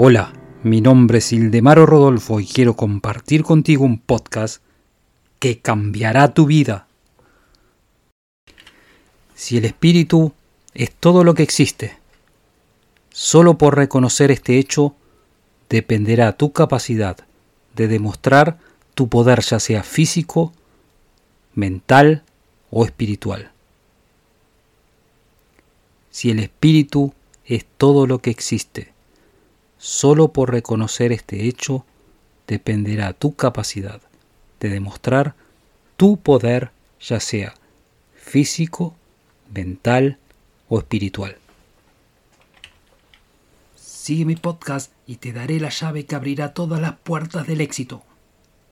Hola, mi nombre es Ildemaro Rodolfo y quiero compartir contigo un podcast que cambiará tu vida. Si el espíritu es todo lo que existe, solo por reconocer este hecho dependerá tu capacidad de demostrar tu poder ya sea físico, mental o espiritual. Si el espíritu es todo lo que existe, Solo por reconocer este hecho dependerá tu capacidad de demostrar tu poder, ya sea físico, mental o espiritual. Sigue mi podcast y te daré la llave que abrirá todas las puertas del éxito.